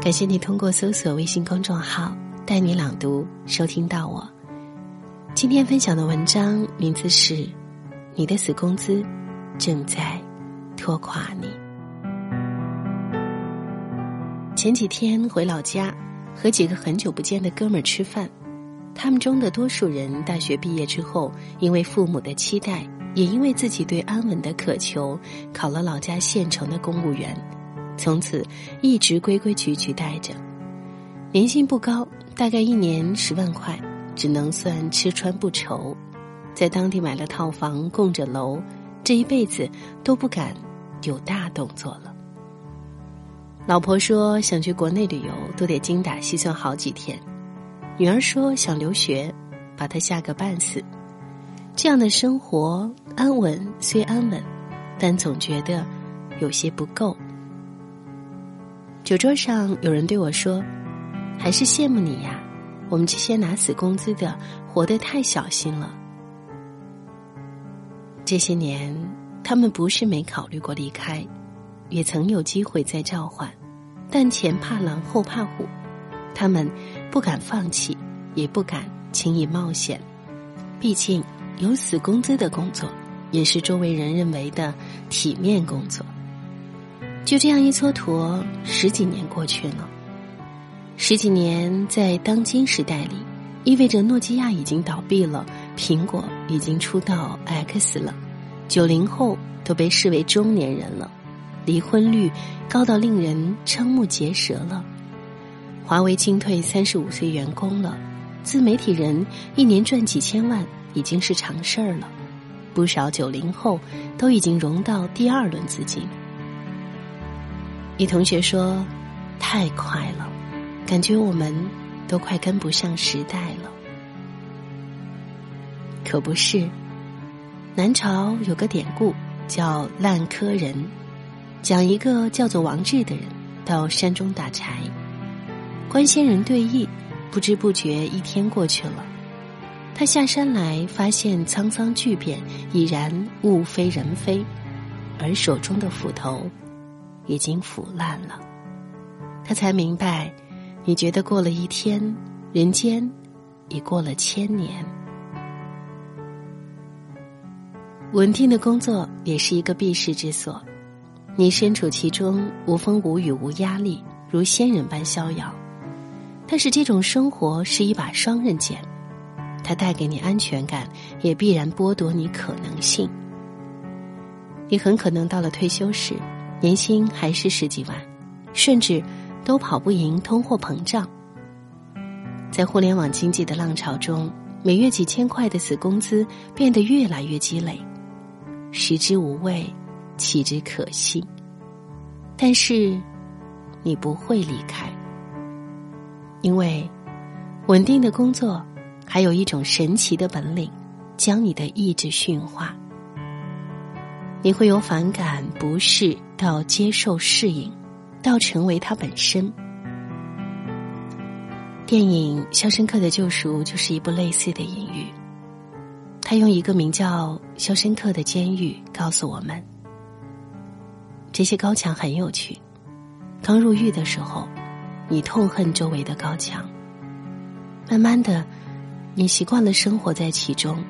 感谢你通过搜索微信公众号“带你朗读”收听到我。今天分享的文章名字是《你的死工资正在拖垮你》。前几天回老家，和几个很久不见的哥们儿吃饭，他们中的多数人大学毕业之后，因为父母的期待，也因为自己对安稳的渴求，考了老家县城的公务员，从此一直规规矩矩待着。年薪不高，大概一年十万块，只能算吃穿不愁，在当地买了套房，供着楼，这一辈子都不敢有大动作了。老婆说想去国内旅游，都得精打细算好几天。女儿说想留学，把她吓个半死。这样的生活安稳虽安稳，但总觉得有些不够。酒桌上有人对我说：“还是羡慕你呀，我们这些拿死工资的，活得太小心了。”这些年，他们不是没考虑过离开。也曾有机会再召唤，但前怕狼后怕虎，他们不敢放弃，也不敢轻易冒险。毕竟有死工资的工作，也是周围人认为的体面工作。就这样一蹉跎，十几年过去了。十几年在当今时代里，意味着诺基亚已经倒闭了，苹果已经出到 X 了，九零后都被视为中年人了。离婚率高到令人瞠目结舌了，华为清退三十五岁员工了，自媒体人一年赚几千万已经是常事儿了，不少九零后都已经融到第二轮资金。一同学说：“太快了，感觉我们都快跟不上时代了。”可不是，南朝有个典故叫“烂柯人”。讲一个叫做王志的人到山中打柴，观仙人对弈，不知不觉一天过去了。他下山来，发现沧桑巨变，已然物非人非，而手中的斧头已经腐烂了。他才明白，你觉得过了一天，人间已过了千年。稳定的工作也是一个避世之所。你身处其中，无风无雨无压力，如仙人般逍遥。但是这种生活是一把双刃剑，它带给你安全感，也必然剥夺你可能性。你很可能到了退休时，年薪还是十几万，甚至都跑不赢通货膨胀。在互联网经济的浪潮中，每月几千块的死工资变得越来越积累，食之无味。弃之可惜，但是你不会离开，因为稳定的工作还有一种神奇的本领，将你的意志驯化。你会由反感、不适到接受、适应，到成为它本身。电影《肖申克的救赎》就是一部类似的隐喻，他用一个名叫《肖申克的监狱》告诉我们。这些高墙很有趣。刚入狱的时候，你痛恨周围的高墙。慢慢的，你习惯了生活在其中，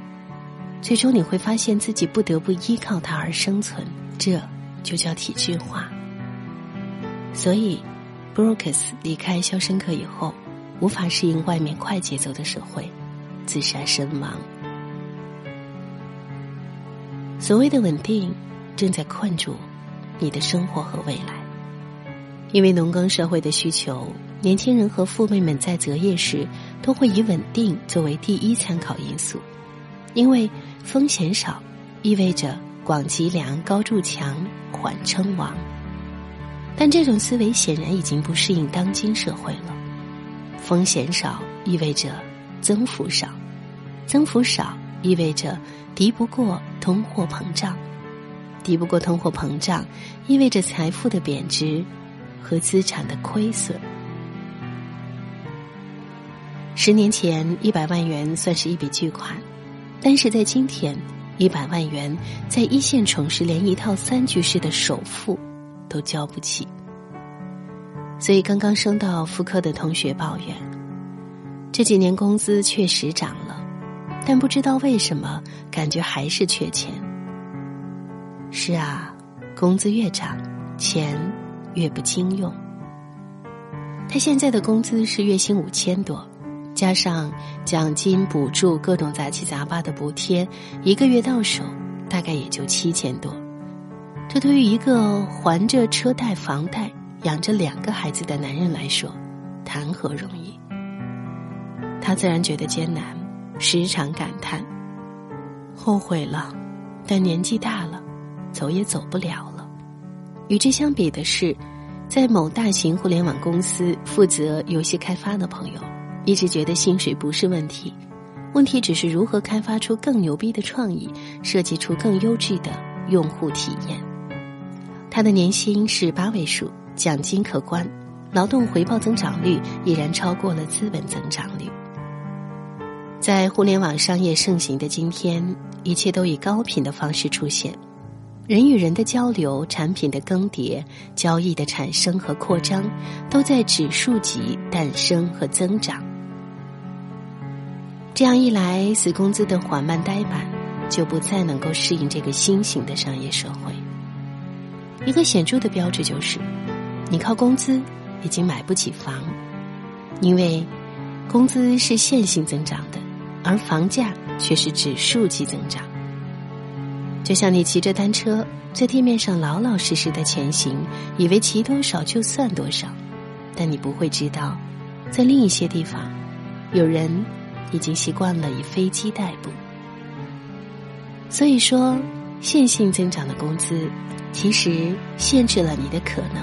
最终你会发现自己不得不依靠它而生存。这就叫体制化。所以，布鲁克斯离开肖申克以后，无法适应外面快节奏的社会，自杀身亡。所谓的稳定，正在困住。你的生活和未来，因为农耕社会的需求，年轻人和父辈们在择业时都会以稳定作为第一参考因素，因为风险少，意味着广积粮、高筑墙、缓称王。但这种思维显然已经不适应当今社会了。风险少意味着增幅少，增幅少意味着敌不过通货膨胀。敌不过通货膨胀，意味着财富的贬值和资产的亏损。十年前，一百万元算是一笔巨款，但是在今天，一百万元在一线城市连一套三居室的首付都交不起。所以刚刚升到副科的同学抱怨，这几年工资确实涨了，但不知道为什么感觉还是缺钱。是啊，工资越涨，钱越不经用。他现在的工资是月薪五千多，加上奖金、补助、各种杂七杂八的补贴，一个月到手大概也就七千多。这对于一个还着车贷、房贷、养着两个孩子的男人来说，谈何容易？他自然觉得艰难，时常感叹：后悔了，但年纪大了，走也走不了了。与之相比的是。在某大型互联网公司负责游戏开发的朋友，一直觉得薪水不是问题，问题只是如何开发出更牛逼的创意，设计出更优质的用户体验。他的年薪是八位数，奖金可观，劳动回报增长率已然超过了资本增长率。在互联网商业盛行的今天，一切都以高频的方式出现。人与人的交流、产品的更迭、交易的产生和扩张，都在指数级诞生和增长。这样一来，死工资的缓慢呆板，就不再能够适应这个新型的商业社会。一个显著的标志就是，你靠工资已经买不起房，因为工资是线性增长的，而房价却是指数级增长。就像你骑着单车在地面上老老实实的前行，以为骑多少就算多少，但你不会知道，在另一些地方，有人已经习惯了以飞机代步。所以说，线性增长的工资其实限制了你的可能，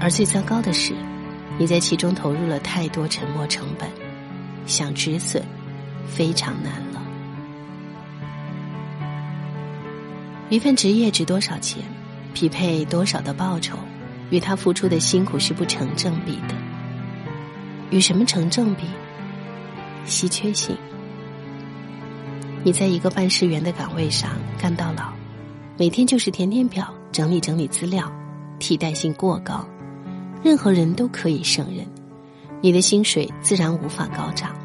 而最糟糕的是，你在其中投入了太多沉没成本，想止损非常难了。一份职业值多少钱，匹配多少的报酬，与他付出的辛苦是不成正比的。与什么成正比？稀缺性。你在一个办事员的岗位上干到老，每天就是填填表、整理整理资料，替代性过高，任何人都可以胜任，你的薪水自然无法高涨。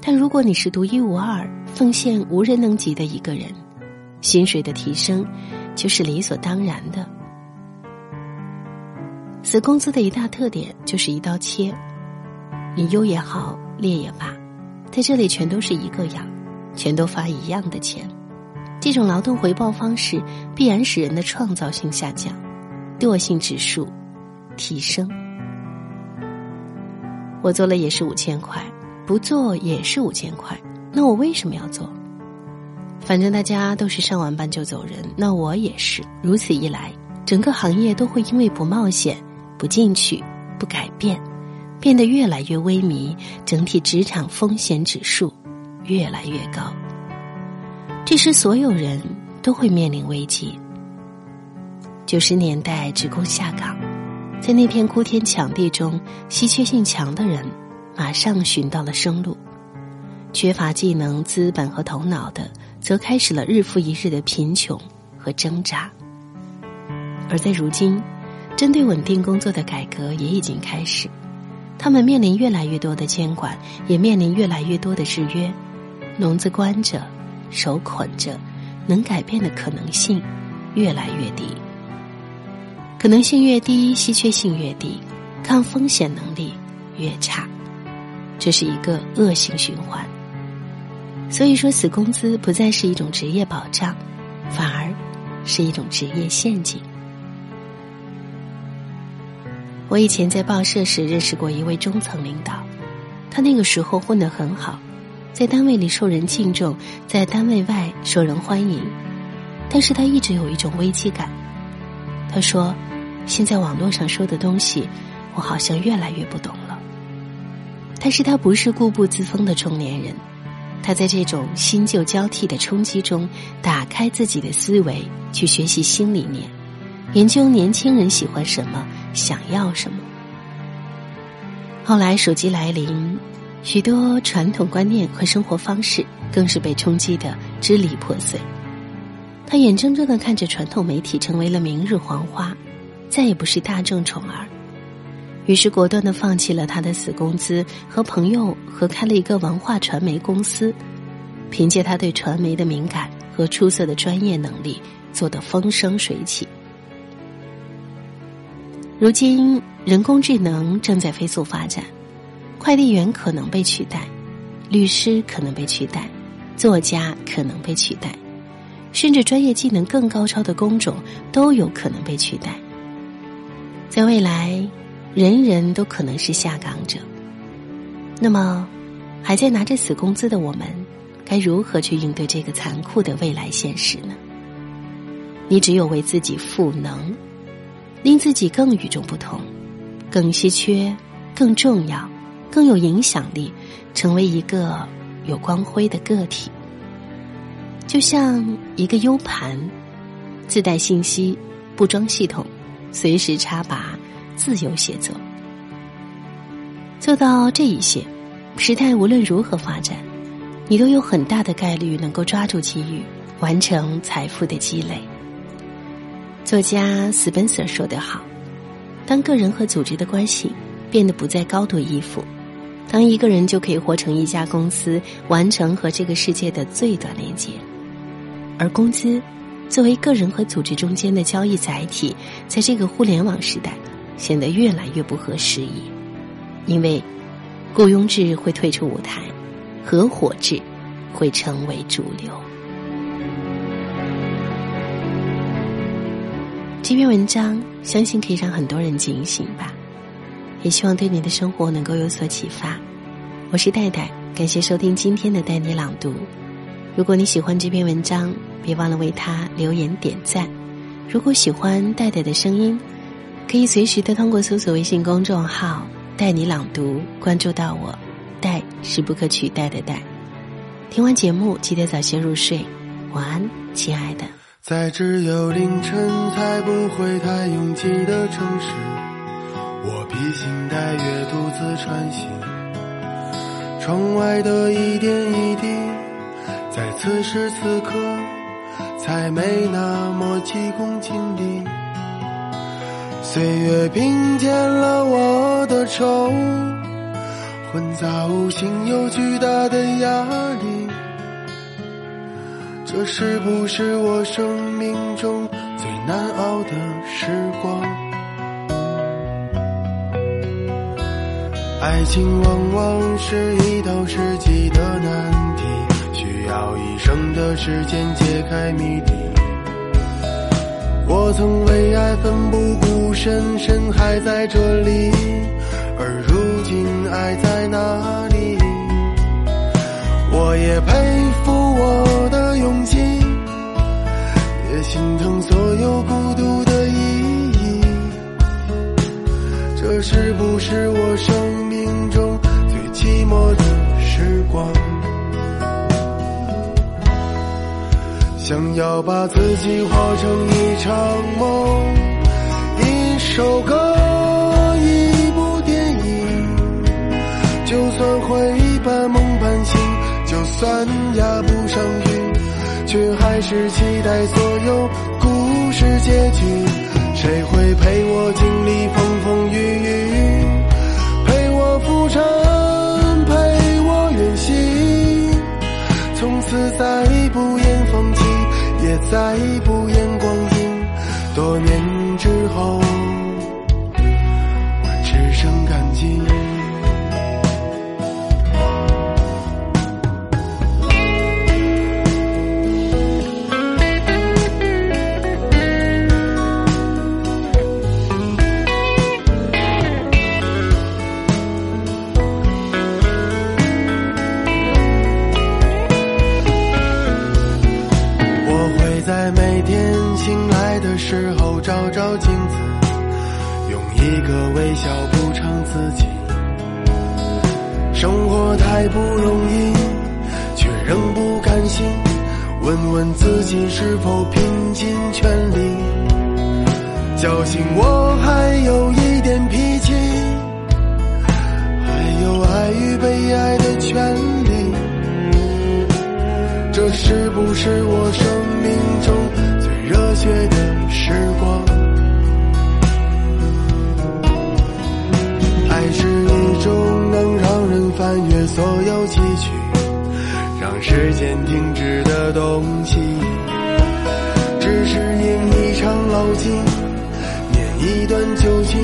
但如果你是独一无二、奉献无人能及的一个人，薪水的提升，就是理所当然的。死工资的一大特点就是一刀切，你优也好，劣也罢，在这里全都是一个样，全都发一样的钱。这种劳动回报方式必然使人的创造性下降，惰性指数提升。我做了也是五千块，不做也是五千块，那我为什么要做？反正大家都是上完班就走人，那我也是。如此一来，整个行业都会因为不冒险、不进取、不改变，变得越来越微迷，整体职场风险指数越来越高。这时，所有人都会面临危机。九十年代职工下岗，在那片哭天抢地中，稀缺性强的人马上寻到了生路，缺乏技能、资本和头脑的。则开始了日复一日的贫穷和挣扎，而在如今，针对稳定工作的改革也已经开始，他们面临越来越多的监管，也面临越来越多的制约，笼子关着，手捆着，能改变的可能性越来越低，可能性越低，稀缺性越低，抗风险能力越差，这是一个恶性循环。所以说，死工资不再是一种职业保障，反而是一种职业陷阱。我以前在报社时认识过一位中层领导，他那个时候混得很好，在单位里受人敬重，在单位外受人欢迎，但是他一直有一种危机感。他说：“现在网络上说的东西，我好像越来越不懂了。”但是他不是固步自封的中年人。他在这种新旧交替的冲击中，打开自己的思维，去学习新理念，研究年轻人喜欢什么，想要什么。后来手机来临，许多传统观念和生活方式更是被冲击的支离破碎。他眼睁睁的看着传统媒体成为了明日黄花，再也不是大众宠儿，于是果断的放弃了他的死工资，和朋友合开了一个文化传媒公司，凭借他对传媒的敏感和出色的专业能力，做得风生水起。如今，人工智能正在飞速发展，快递员可能被取代，律师可能被取代，作家可能被取代，甚至专业技能更高超的工种都有可能被取代。在未来，人人都可能是下岗者。那么，还在拿着死工资的我们，该如何去应对这个残酷的未来现实呢？你只有为自己赋能。令自己更与众不同，更稀缺，更重要，更有影响力，成为一个有光辉的个体。就像一个 U 盘，自带信息，不装系统，随时插拔，自由写作。做到这一些，时代无论如何发展，你都有很大的概率能够抓住机遇，完成财富的积累。作家斯本塞说得好：“当个人和组织的关系变得不再高度依附，当一个人就可以活成一家公司，完成和这个世界的最短连接。而工资作为个人和组织中间的交易载体，在这个互联网时代显得越来越不合时宜，因为雇佣制会退出舞台，合伙制会成为主流。”这篇文章相信可以让很多人警醒吧，也希望对你的生活能够有所启发。我是戴戴，感谢收听今天的带你朗读。如果你喜欢这篇文章，别忘了为他留言点赞。如果喜欢戴戴的声音，可以随时的通过搜索微信公众号“带你朗读”关注到我。戴是不可取代的戴。听完节目，记得早些入睡，晚安，亲爱的。在只有凌晨才不会太拥挤的城市，我披星戴月独自穿行。窗外的一点一滴，在此时此刻才没那么急功近利。岁月平添了我的愁，混杂无形又巨大的压力。这是不是我生命中最难熬的时光？爱情往往是一道世纪的难题，需要一生的时间解开谜底。我曾为爱奋不顾身，身还在这里，而如今爱在哪里？所有孤独的意义。这是不是我生命中最寂寞的时光？想要把自己活成一场梦，一首歌，一部电影，就算会半梦半醒。就算压不上，却还是期待所有故事结局。谁会陪我经历风风雨雨，陪我浮沉，陪我远行，从此再不言放弃，也再不言光阴。多年之后，问问自己是否拼尽全力侥幸我还有一点脾气还有爱与被爱的权利。这是不是我生命中最热血的时光？爱是一种能让人翻越所有崎岖。时间停止的东西，只是因一场老境，念一段旧情，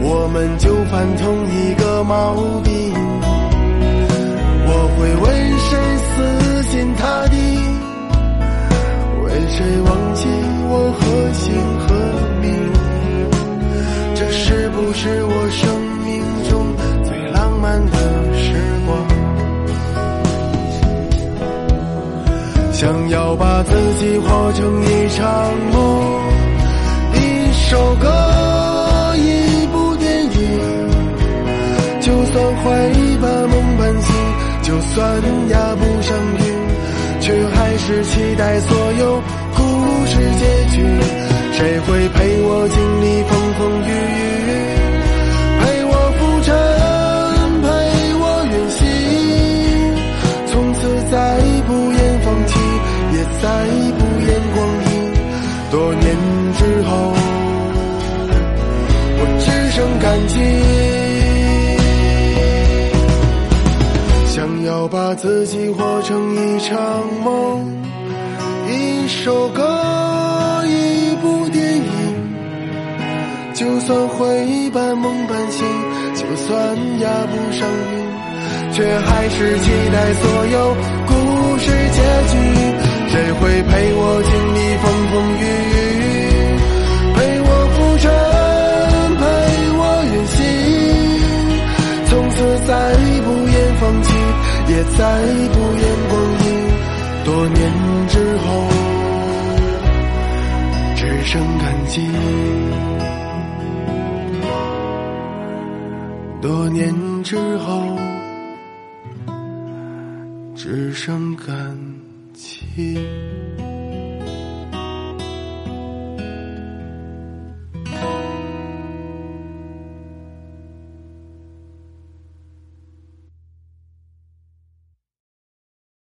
我们就犯同一个毛病。我会为谁死心塌地，为谁忘记我何姓何名？这是不是我生命中最浪漫的想要把自己活成一场梦，一首歌，一部电影。就算会把梦半醒，就算压不上韵，却还是期待所有故事结局。谁会陪我经历风风雨雨，把自己活成一场梦，一首歌，一部电影。就算会半梦半醒，就算压不上韵，却还是期待所有故事结局。谁会陪我经历风风雨雨，陪我浮沉，陪我远行？从此再不言放弃，也再不言光阴。多年之后，只剩感激。多年之后，只剩感激。